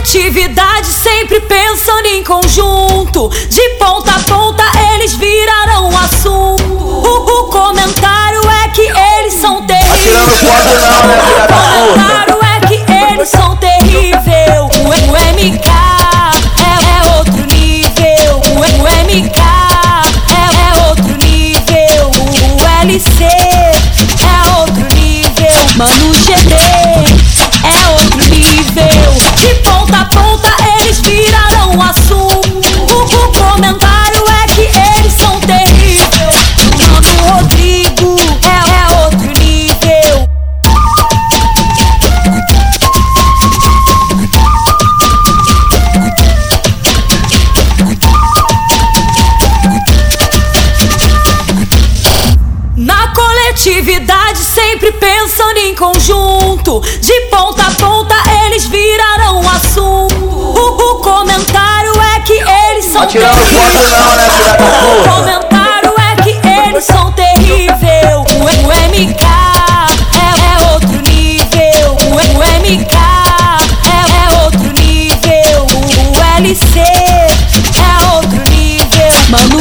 coletividade, sempre pensando em conjunto. De ponta a ponta, eles virarão assunto. O, o comentário é que eles são terríveis. Atirando não, né, filha O da puta? comentário é que eles são terríveis. O, o MK é, é outro nível. O, o MK é, é outro nível. O LC é outro nível. Mano coletividade sempre pensando em conjunto. De ponta a ponta eles viraram assunto. O, o comentário é que eles são terríveis. O comentário é que eles são terríveis. O, MK é, é outro nível. O, MK é, é outro nível. O, o LC é outro nível. Manu